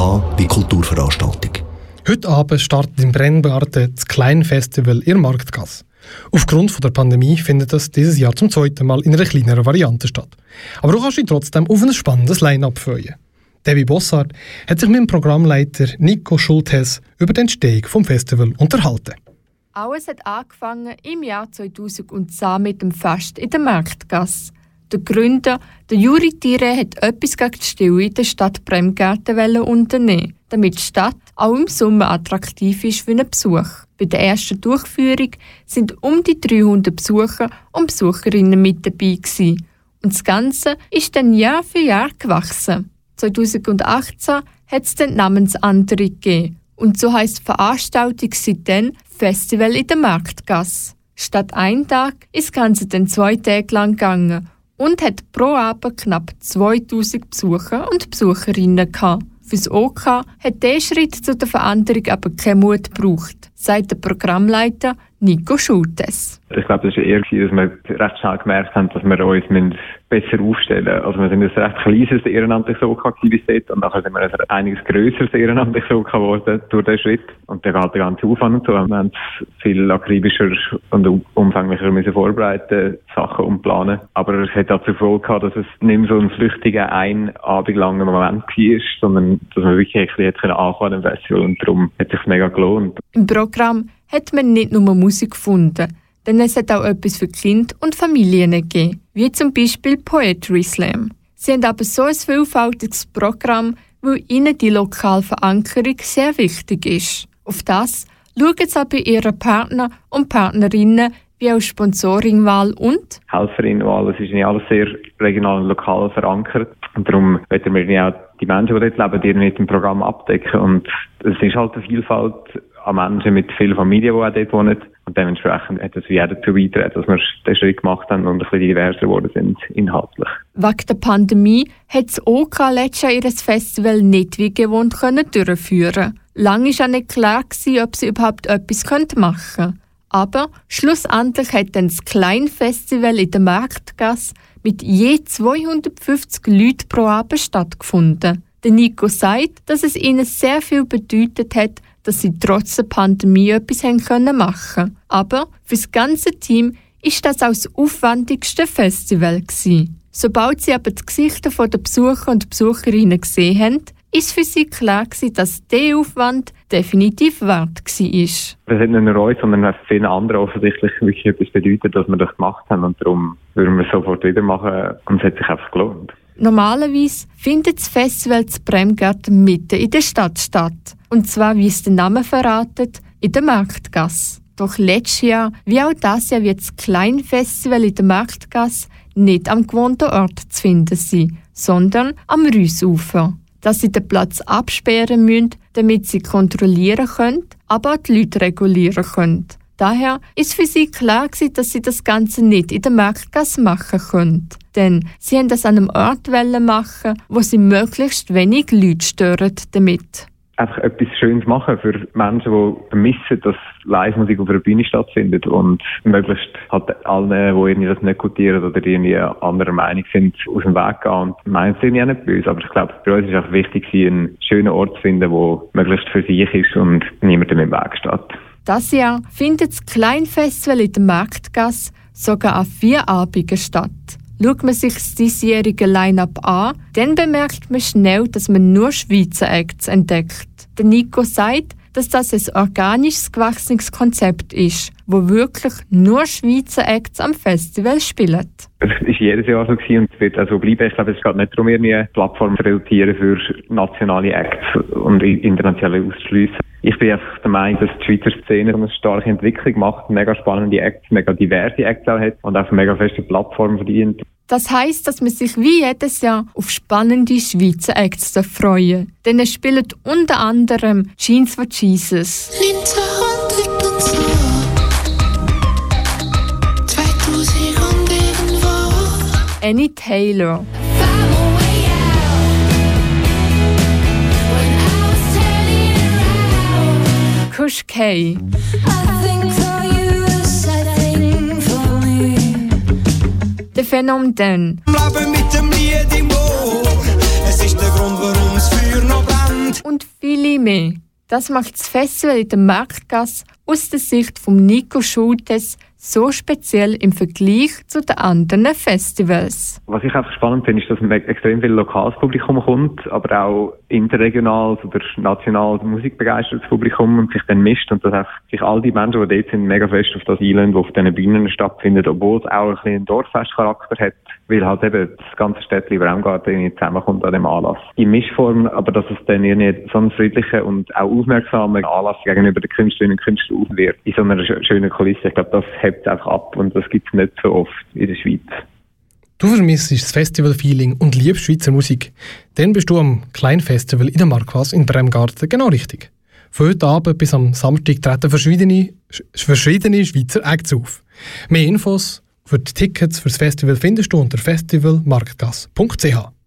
wie Kulturveranstaltung. Heute Abend startet im Brenngarten das Kleinfestival in Marktgasse. Aufgrund der Pandemie findet es dieses Jahr zum zweiten Mal in einer kleineren Variante statt. Aber du kannst dich trotzdem auf ein spannendes Line-Up freuen. Debbie Bossart hat sich mit dem Programmleiter Nico Schultes über die Entstehung des Festival unterhalten. Alles hat angefangen im Jahr 2010 mit dem Fest in der Marktgasse. Der Gründer, der Juri Tire, hat etwas gegen die Stille in der Stadt Bremgarten unternehmen, damit die Stadt auch im Sommer attraktiv ist für einen Besuch. Bei der ersten Durchführung sind um die 300 Besucher und Besucherinnen mit dabei gewesen. Und das Ganze ist dann Jahr für Jahr gewachsen. 2018 hat es dann Namensänderung gegeben. Und so heisst die Veranstaltung seitdem Festival in der Marktgasse. Statt ein Tag ist das Ganze dann zwei Tage lang gegangen und hat pro Abend knapp 2000 Besucher und Besucherinnen gehabt. Fürs OK hat dieser Schritt zu der Veränderung aber keinen Mut gebraucht, sagt der Programmleiter Nico Schultes. Ich glaube, das war eher, dass wir recht schnell gemerkt haben, dass wir uns besser aufstellen müssen. Also wir sind ein recht kleines ehrenamtliches OK bis dort und nachher sind wir ein einiges grösseres ehrenamtliches OK geworden durch diesen Schritt. Und der geht der ganze Aufwand und so. Wir haben viel akribischer und umfänglicher müssen vorbereiten, Sachen umplanen. Aber es hat dazu Folge gehabt, dass es nicht mehr so ein flüchtiger, ein Abend langer Moment war, sondern dass man wirklich ein bisschen anfangen im Festival und darum hat es sich mega gelohnt. Im Programm hat man nicht nur Musik gefunden, denn es hat auch etwas für Kinder und Familien gegeben, wie zum Beispiel Poetry Slam. Sie haben aber so ein vielfältiges Programm, weil ihnen die lokale Verankerung sehr wichtig ist. Auf das schauen sie auch bei ihren Partner und Partnerinnen wie auch Sponsoringwahl und Helferinnenwahl. Es ist nicht alles sehr regional und lokal verankert. Und darum wollen wir auch die Menschen, die dort leben, die mit dem Programm abdecken. Und es ist halt eine Vielfalt an Menschen mit vielen Familien, die auch dort wohnen. Und dementsprechend hat es wie jeder dazu beitragen, dass wir den Schritt gemacht haben und ein bisschen diverser geworden sind, inhaltlich. Wegen der Pandemie hat das OK letztes Jahr ihr Festival nicht wie gewohnt können durchführen Lange war auch nicht klar, gewesen, ob sie überhaupt etwas machen können. Aber schlussendlich hat dann das Kleinfestival in der Marktgasse mit je 250 Leuten pro Abend stattgefunden. Der Nico sagt, dass es ihnen sehr viel bedeutet hat, dass sie trotz der Pandemie etwas haben können machen. Aber für das ganze Team ist das auch das aufwendigste Festival gewesen. Sobald sie aber die Gesichter der Besucher und Besucherinnen gesehen haben, ist für sie klar gewesen, dass der Aufwand definitiv wert war. Es hat nicht nur uns, sondern auch vielen anderen offensichtlich wirklich etwas bedeutet, dass wir das gemacht haben und darum würden wir es sofort wieder machen und es hat sich einfach gelohnt. Normalerweise findet das Festival zu Bremgarten mitten in der Stadt statt. Und zwar, wie es der Name verratet, in der Marktgasse. Doch letztes Jahr, wie auch das Jahr, wird das Kleinfestival in der Marktgasse nicht am gewohnten Ort zu finden sein, sondern am Rüsufer. Dass sie den Platz absperren müssen, damit sie kontrollieren können, aber auch die Leute regulieren können. Daher ist für sie klar gewesen, dass sie das Ganze nicht in der Marktgasse machen können. Denn sie haben das an einem Ort machen, wo sie möglichst wenig Leute stören damit einfach etwas Schönes machen für Menschen, die vermissen, dass Live-Musik auf einer Bühne stattfindet und möglichst halt allen, die irgendwie das nicht gutieren oder irgendwie anderer Meinung sind, aus dem Weg gehen. Und meinen sie ja nicht böse, aber ich glaube, bei uns ist es auch wichtig, einen schönen Ort zu finden, der möglichst für sich ist und niemandem im Weg steht. Das Jahr findet das Kleinfestival in der Marktgasse sogar an vier Abenden statt. Schaut man sich das diesjährige Line-Up an, dann bemerkt man schnell, dass man nur Schweizer Acts entdeckt. Der Nico sagt, dass das ein organisches gewachsenes Konzept ist, wo wirklich nur Schweizer Acts am Festival spielen. Es war jedes Jahr so und es wird auch so bleiben. Ich glaube, es geht nicht darum, eine Plattform zu rekrutieren für nationale Acts und internationale auszuschliessen. Ich bin einfach der Meinung, dass die Schweizer Szene eine starke Entwicklung macht, mega spannende Acts, mega diverse Acts auch hat und auch eine mega feste Plattform verdient. Das heißt, dass man sich wie jedes Jahr auf spannende Schweizer Acts freuen Denn es spielt unter anderem Jeans for Jesus. Annie Taylor. Kush K. Phänomen Leben mit dem Lied im Ohr. Es ist der Grund, warum es Feuer noch brennt. Und mehr. Das macht das Festival in der Marktgasse aus der Sicht von Nico Schultes so speziell im Vergleich zu den anderen Festivals? Was ich einfach spannend finde, ist, dass ein extrem viel lokales Publikum kommt, aber auch interregionales oder nationales musikbegeistertes Publikum und sich dann mischt und dass einfach sich all die Menschen, die dort sind, mega fest auf das Island, das auf diesen Bühnen stattfindet, obwohl es auch ein bisschen einen Dorffestcharakter hat, weil halt eben das ganze Städtchen irgendwie zusammenkommt an dem Anlass. In Mischform, aber dass es dann irgendwie so einen friedlichen und auch aufmerksamen Anlass gegenüber den Künstlerinnen und Künstlern wird, in so einer schönen Kulisse. Ich glaube, das hebt einfach ab und das gibt es nicht so oft in der Schweiz. Du vermisst das Festival-Feeling und liebst Schweizer Musik. Dann bist du am Kleinfestival in der Marquas in Bremgarten genau richtig. Von heute Abend bis am Samstag treten verschiedene, verschiedene Schweizer Acts auf. Mehr Infos für die Tickets für das Festival findest du unter festivalmarktgas.ch.